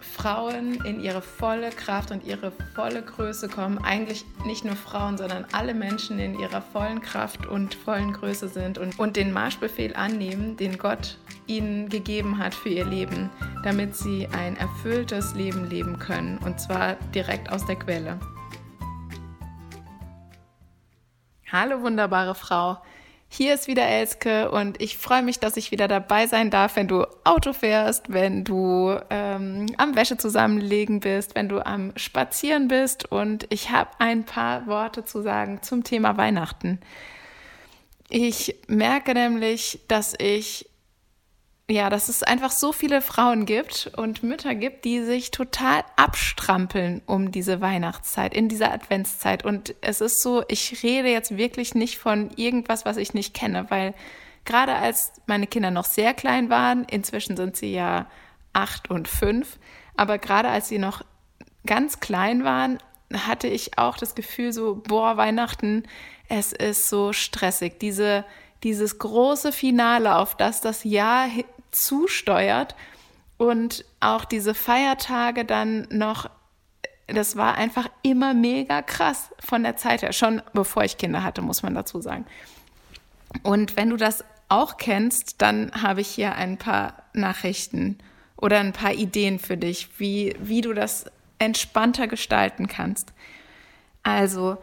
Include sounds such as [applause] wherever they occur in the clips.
Frauen in ihre volle Kraft und ihre volle Größe kommen. Eigentlich nicht nur Frauen, sondern alle Menschen in ihrer vollen Kraft und vollen Größe sind und, und den Marschbefehl annehmen, den Gott ihnen gegeben hat für ihr Leben, damit sie ein erfülltes Leben leben können. Und zwar direkt aus der Quelle. Hallo wunderbare Frau. Hier ist wieder Elske und ich freue mich, dass ich wieder dabei sein darf, wenn du Auto fährst, wenn du ähm, am Wäsche zusammenlegen bist, wenn du am Spazieren bist. Und ich habe ein paar Worte zu sagen zum Thema Weihnachten. Ich merke nämlich, dass ich ja, dass es einfach so viele Frauen gibt und Mütter gibt, die sich total abstrampeln um diese Weihnachtszeit, in dieser Adventszeit. Und es ist so, ich rede jetzt wirklich nicht von irgendwas, was ich nicht kenne, weil gerade als meine Kinder noch sehr klein waren, inzwischen sind sie ja acht und fünf, aber gerade als sie noch ganz klein waren, hatte ich auch das Gefühl so, boah, Weihnachten, es ist so stressig. Diese, dieses große Finale, auf das das Jahr zusteuert und auch diese Feiertage dann noch, das war einfach immer mega krass von der Zeit her, schon bevor ich Kinder hatte, muss man dazu sagen. Und wenn du das auch kennst, dann habe ich hier ein paar Nachrichten oder ein paar Ideen für dich, wie, wie du das entspannter gestalten kannst. Also,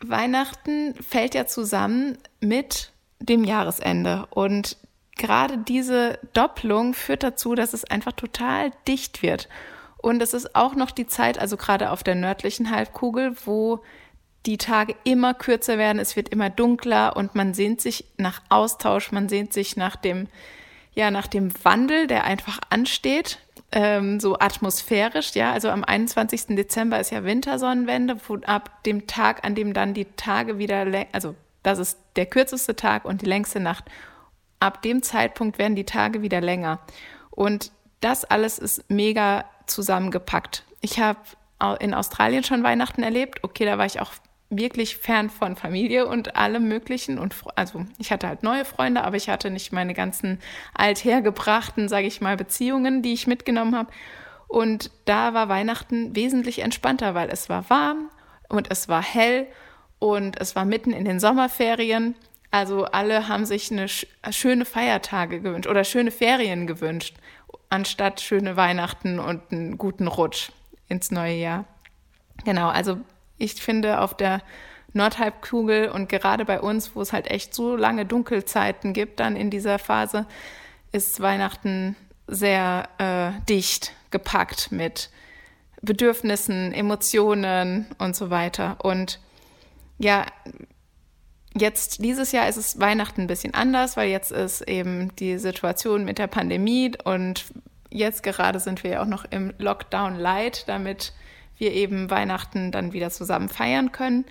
Weihnachten fällt ja zusammen mit dem Jahresende und gerade diese Doppelung führt dazu, dass es einfach total dicht wird. Und es ist auch noch die Zeit, also gerade auf der nördlichen Halbkugel, wo die Tage immer kürzer werden, es wird immer dunkler und man sehnt sich nach Austausch, man sehnt sich nach dem, ja, nach dem Wandel, der einfach ansteht, ähm, so atmosphärisch, ja. Also am 21. Dezember ist ja Wintersonnenwende, wo ab dem Tag, an dem dann die Tage wieder, also das ist der kürzeste Tag und die längste Nacht ab dem Zeitpunkt werden die Tage wieder länger. Und das alles ist mega zusammengepackt. Ich habe in Australien schon Weihnachten erlebt. Okay, da war ich auch wirklich fern von Familie und allem Möglichen. Und also ich hatte halt neue Freunde, aber ich hatte nicht meine ganzen althergebrachten, sage ich mal, Beziehungen, die ich mitgenommen habe. Und da war Weihnachten wesentlich entspannter, weil es war warm und es war hell und es war mitten in den Sommerferien. Also alle haben sich eine schöne Feiertage gewünscht oder schöne Ferien gewünscht, anstatt schöne Weihnachten und einen guten Rutsch ins neue Jahr. Genau, also ich finde auf der Nordhalbkugel und gerade bei uns, wo es halt echt so lange Dunkelzeiten gibt, dann in dieser Phase, ist Weihnachten sehr äh, dicht gepackt mit Bedürfnissen, Emotionen und so weiter. Und ja, Jetzt dieses Jahr ist es Weihnachten ein bisschen anders, weil jetzt ist eben die Situation mit der Pandemie und jetzt gerade sind wir ja auch noch im Lockdown Light, damit wir eben Weihnachten dann wieder zusammen feiern können.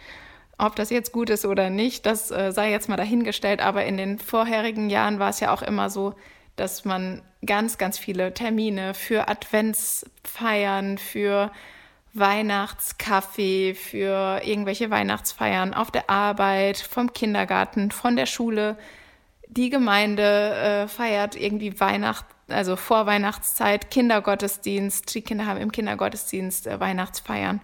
Ob das jetzt gut ist oder nicht, das äh, sei jetzt mal dahingestellt. Aber in den vorherigen Jahren war es ja auch immer so, dass man ganz, ganz viele Termine für Adventsfeiern, für Weihnachtskaffee, für irgendwelche Weihnachtsfeiern auf der Arbeit, vom Kindergarten, von der Schule. Die Gemeinde äh, feiert irgendwie Weihnacht, also vor Weihnachtszeit, Kindergottesdienst. Die Kinder haben im Kindergottesdienst äh, Weihnachtsfeiern.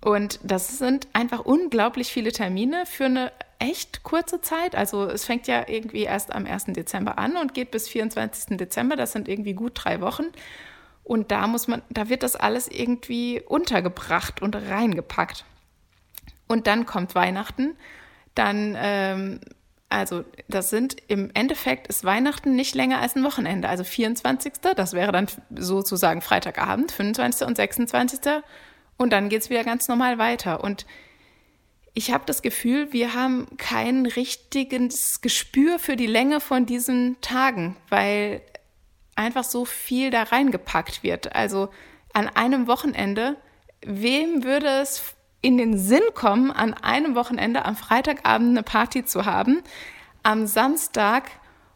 Und das sind einfach unglaublich viele Termine für eine echt kurze Zeit. Also es fängt ja irgendwie erst am 1. Dezember an und geht bis 24. Dezember. Das sind irgendwie gut drei Wochen. Und da muss man, da wird das alles irgendwie untergebracht und reingepackt. Und dann kommt Weihnachten. Dann, ähm, also das sind im Endeffekt ist Weihnachten nicht länger als ein Wochenende. Also 24. Das wäre dann sozusagen Freitagabend, 25. und 26. Und dann geht es wieder ganz normal weiter. Und ich habe das Gefühl, wir haben kein richtiges Gespür für die Länge von diesen Tagen, weil einfach so viel da reingepackt wird. Also an einem Wochenende wem würde es in den Sinn kommen, an einem Wochenende am Freitagabend eine Party zu haben, am Samstag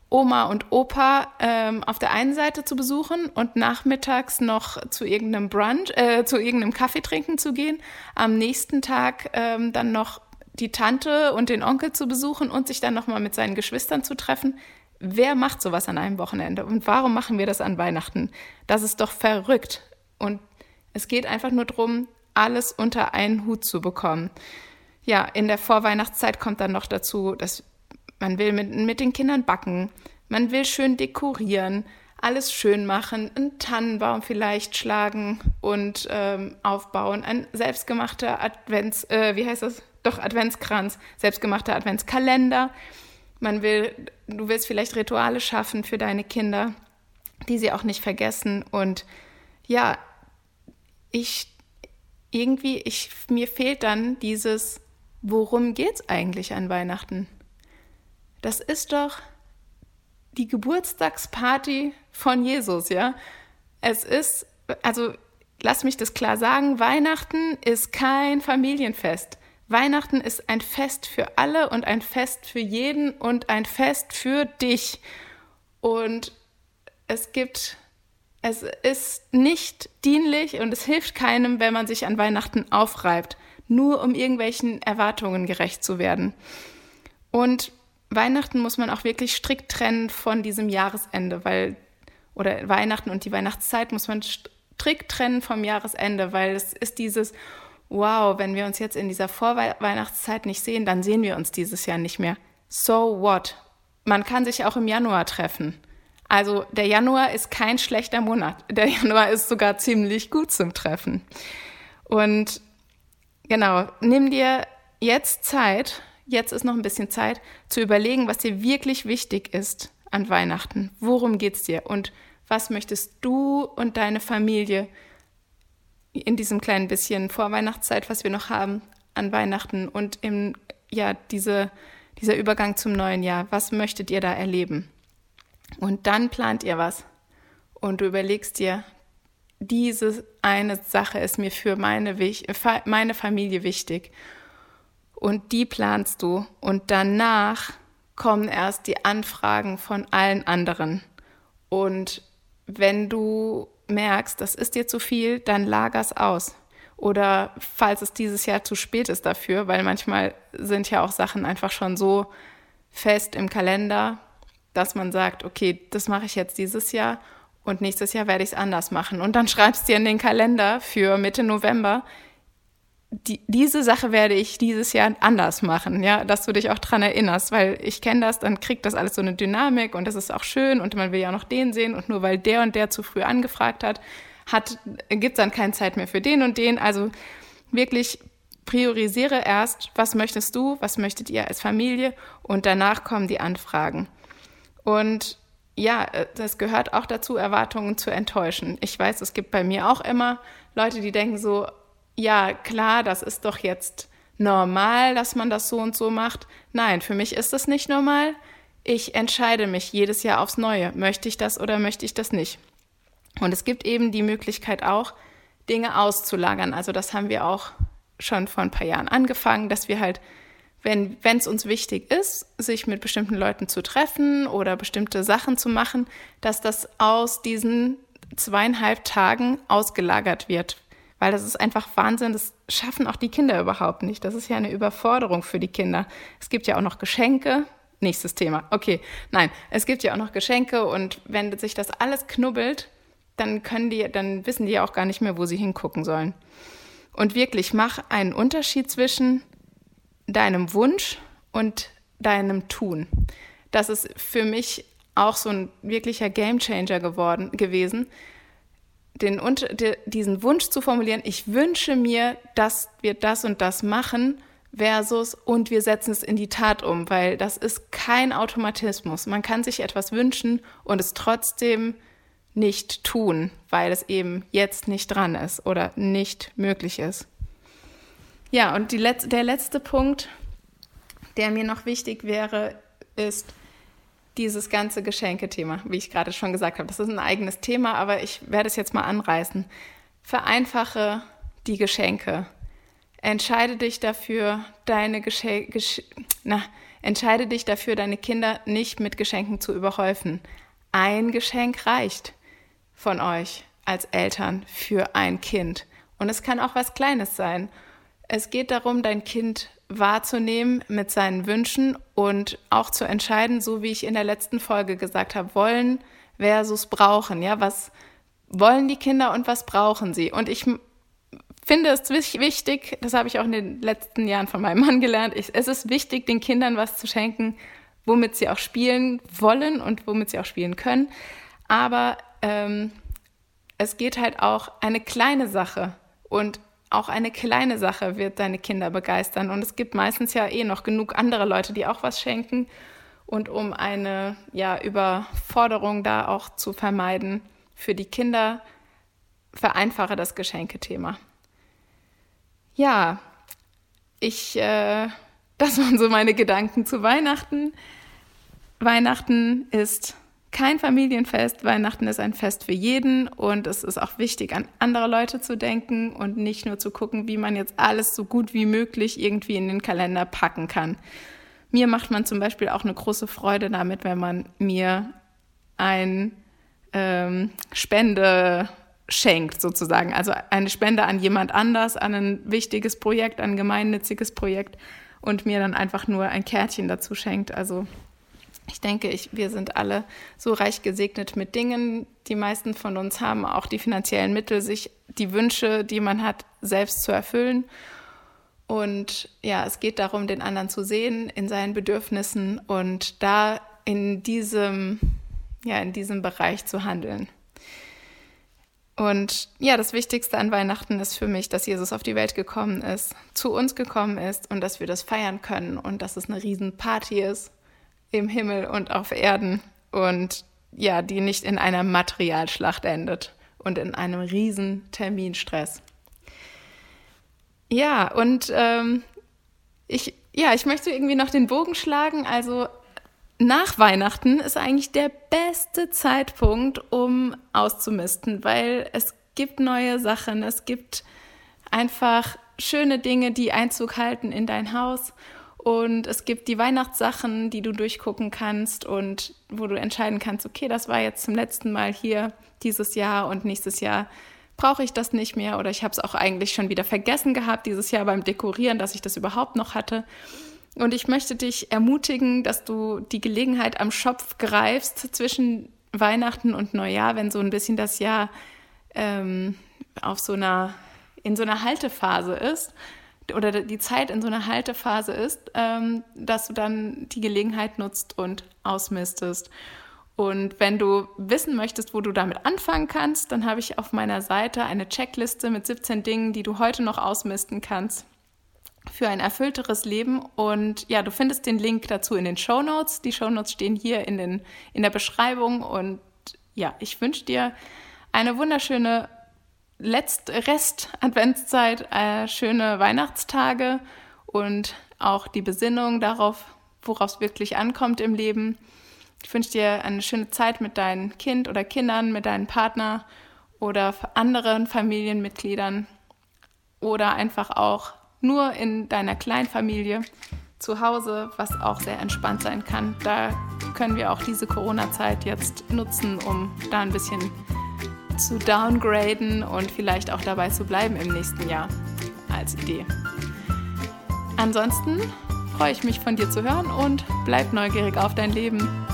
Oma und Opa ähm, auf der einen Seite zu besuchen und nachmittags noch zu irgendeinem Brunch, äh, zu irgendeinem Kaffee trinken zu gehen, am nächsten Tag ähm, dann noch die Tante und den Onkel zu besuchen und sich dann nochmal mit seinen Geschwistern zu treffen. Wer macht sowas an einem Wochenende und warum machen wir das an Weihnachten? Das ist doch verrückt. Und es geht einfach nur darum, alles unter einen Hut zu bekommen. Ja, in der Vorweihnachtszeit kommt dann noch dazu, dass man will mit, mit den Kindern backen, man will schön dekorieren, alles schön machen, einen Tannenbaum vielleicht schlagen und ähm, aufbauen, ein selbstgemachter Advents, äh, wie heißt das? Doch Adventskranz, selbstgemachter Adventskalender. Man will, du willst vielleicht Rituale schaffen für deine Kinder, die sie auch nicht vergessen. Und ja, ich irgendwie, ich, mir fehlt dann dieses, worum geht's eigentlich an Weihnachten? Das ist doch die Geburtstagsparty von Jesus, ja? Es ist, also lass mich das klar sagen, Weihnachten ist kein Familienfest. Weihnachten ist ein Fest für alle und ein Fest für jeden und ein Fest für dich. Und es gibt, es ist nicht dienlich und es hilft keinem, wenn man sich an Weihnachten aufreibt, nur um irgendwelchen Erwartungen gerecht zu werden. Und Weihnachten muss man auch wirklich strikt trennen von diesem Jahresende, weil, oder Weihnachten und die Weihnachtszeit muss man strikt trennen vom Jahresende, weil es ist dieses, wow, wenn wir uns jetzt in dieser Vorweihnachtszeit nicht sehen, dann sehen wir uns dieses Jahr nicht mehr. So what? Man kann sich auch im Januar treffen. Also der Januar ist kein schlechter Monat. Der [laughs] Januar ist sogar ziemlich gut zum Treffen. Und genau, nimm dir jetzt Zeit, jetzt ist noch ein bisschen Zeit, zu überlegen, was dir wirklich wichtig ist an Weihnachten. Worum geht's dir? Und was möchtest du und deine Familie in diesem kleinen bisschen Vorweihnachtszeit, was wir noch haben, an Weihnachten und im, ja, diese, dieser Übergang zum neuen Jahr, was möchtet ihr da erleben? Und dann plant ihr was. Und du überlegst dir, diese eine Sache ist mir für meine, meine Familie wichtig und die planst du und danach kommen erst die Anfragen von allen anderen. Und wenn du merkst, das ist dir zu viel, dann lager's aus. Oder falls es dieses Jahr zu spät ist dafür, weil manchmal sind ja auch Sachen einfach schon so fest im Kalender, dass man sagt, okay, das mache ich jetzt dieses Jahr und nächstes Jahr werde ich es anders machen. Und dann schreibst du dir in den Kalender für Mitte November, die, diese Sache werde ich dieses Jahr anders machen, ja, dass du dich auch dran erinnerst, weil ich kenne das, dann kriegt das alles so eine Dynamik und das ist auch schön und man will ja auch noch den sehen und nur weil der und der zu früh angefragt hat, hat gibt es dann keine Zeit mehr für den und den. Also wirklich priorisiere erst, was möchtest du, was möchtet ihr als Familie und danach kommen die Anfragen. Und ja, das gehört auch dazu, Erwartungen zu enttäuschen. Ich weiß, es gibt bei mir auch immer Leute, die denken so, ja, klar, das ist doch jetzt normal, dass man das so und so macht. Nein, für mich ist das nicht normal. Ich entscheide mich jedes Jahr aufs Neue. Möchte ich das oder möchte ich das nicht? Und es gibt eben die Möglichkeit auch, Dinge auszulagern. Also das haben wir auch schon vor ein paar Jahren angefangen, dass wir halt, wenn es uns wichtig ist, sich mit bestimmten Leuten zu treffen oder bestimmte Sachen zu machen, dass das aus diesen zweieinhalb Tagen ausgelagert wird. Weil das ist einfach Wahnsinn, das schaffen auch die Kinder überhaupt nicht. Das ist ja eine Überforderung für die Kinder. Es gibt ja auch noch Geschenke. Nächstes Thema. Okay, nein, es gibt ja auch noch Geschenke und wenn sich das alles knubbelt, dann können die, dann wissen die ja auch gar nicht mehr, wo sie hingucken sollen. Und wirklich, mach einen Unterschied zwischen deinem Wunsch und deinem Tun. Das ist für mich auch so ein wirklicher Gamechanger geworden gewesen, den, diesen Wunsch zu formulieren, ich wünsche mir, dass wir das und das machen, versus und wir setzen es in die Tat um, weil das ist kein Automatismus. Man kann sich etwas wünschen und es trotzdem nicht tun, weil es eben jetzt nicht dran ist oder nicht möglich ist. Ja, und Letz der letzte Punkt, der mir noch wichtig wäre, ist, dieses ganze Geschenkethema, wie ich gerade schon gesagt habe. Das ist ein eigenes Thema, aber ich werde es jetzt mal anreißen. Vereinfache die Geschenke. Entscheide dich dafür, deine Gesche Gesch na, entscheide dich dafür, deine Kinder nicht mit Geschenken zu überhäufen. Ein Geschenk reicht von euch als Eltern für ein Kind. Und es kann auch was Kleines sein. Es geht darum, dein Kind wahrzunehmen mit seinen Wünschen und auch zu entscheiden, so wie ich in der letzten Folge gesagt habe, wollen versus brauchen. Ja, was wollen die Kinder und was brauchen sie? Und ich finde es wichtig, das habe ich auch in den letzten Jahren von meinem Mann gelernt, ich, es ist wichtig, den Kindern was zu schenken, womit sie auch spielen wollen und womit sie auch spielen können. Aber ähm, es geht halt auch eine kleine Sache und auch eine kleine Sache wird deine Kinder begeistern. Und es gibt meistens ja eh noch genug andere Leute, die auch was schenken. Und um eine ja, Überforderung da auch zu vermeiden für die Kinder, vereinfache das Geschenkethema. Ja, ich, äh, [laughs] das waren so meine Gedanken zu Weihnachten. Weihnachten ist kein Familienfest. Weihnachten ist ein Fest für jeden und es ist auch wichtig, an andere Leute zu denken und nicht nur zu gucken, wie man jetzt alles so gut wie möglich irgendwie in den Kalender packen kann. Mir macht man zum Beispiel auch eine große Freude damit, wenn man mir ein ähm, Spende schenkt, sozusagen. Also eine Spende an jemand anders, an ein wichtiges Projekt, an ein gemeinnütziges Projekt und mir dann einfach nur ein Kärtchen dazu schenkt. Also ich denke, ich, wir sind alle so reich gesegnet mit Dingen. Die meisten von uns haben auch die finanziellen Mittel, sich die Wünsche, die man hat, selbst zu erfüllen. Und ja, es geht darum, den anderen zu sehen in seinen Bedürfnissen und da in diesem, ja, in diesem Bereich zu handeln. Und ja, das Wichtigste an Weihnachten ist für mich, dass Jesus auf die Welt gekommen ist, zu uns gekommen ist und dass wir das feiern können und dass es eine Riesenparty ist im Himmel und auf Erden und ja, die nicht in einer Materialschlacht endet und in einem riesen Terminstress. Ja, und ähm, ich, ja, ich möchte irgendwie noch den Bogen schlagen. Also nach Weihnachten ist eigentlich der beste Zeitpunkt, um auszumisten, weil es gibt neue Sachen, es gibt einfach schöne Dinge, die Einzug halten in dein Haus und es gibt die Weihnachtssachen, die du durchgucken kannst und wo du entscheiden kannst, okay, das war jetzt zum letzten Mal hier dieses Jahr und nächstes Jahr brauche ich das nicht mehr oder ich habe es auch eigentlich schon wieder vergessen gehabt dieses Jahr beim Dekorieren, dass ich das überhaupt noch hatte. Und ich möchte dich ermutigen, dass du die Gelegenheit am Schopf greifst zwischen Weihnachten und Neujahr, wenn so ein bisschen das Jahr ähm, auf so einer in so einer Haltephase ist oder die Zeit in so einer Haltephase ist, ähm, dass du dann die Gelegenheit nutzt und ausmistest. Und wenn du wissen möchtest, wo du damit anfangen kannst, dann habe ich auf meiner Seite eine Checkliste mit 17 Dingen, die du heute noch ausmisten kannst für ein erfüllteres Leben. Und ja, du findest den Link dazu in den Show Notes. Die Show Notes stehen hier in, den, in der Beschreibung. Und ja, ich wünsche dir eine wunderschöne Letzt Rest-Adventszeit äh, schöne Weihnachtstage und auch die Besinnung darauf, worauf es wirklich ankommt im Leben. Ich wünsche dir eine schöne Zeit mit deinem Kind oder Kindern, mit deinem Partner oder anderen Familienmitgliedern oder einfach auch nur in deiner Kleinfamilie zu Hause, was auch sehr entspannt sein kann. Da können wir auch diese Corona-Zeit jetzt nutzen, um da ein bisschen zu downgraden und vielleicht auch dabei zu bleiben im nächsten Jahr als Idee. Ansonsten freue ich mich von dir zu hören und bleib neugierig auf dein Leben.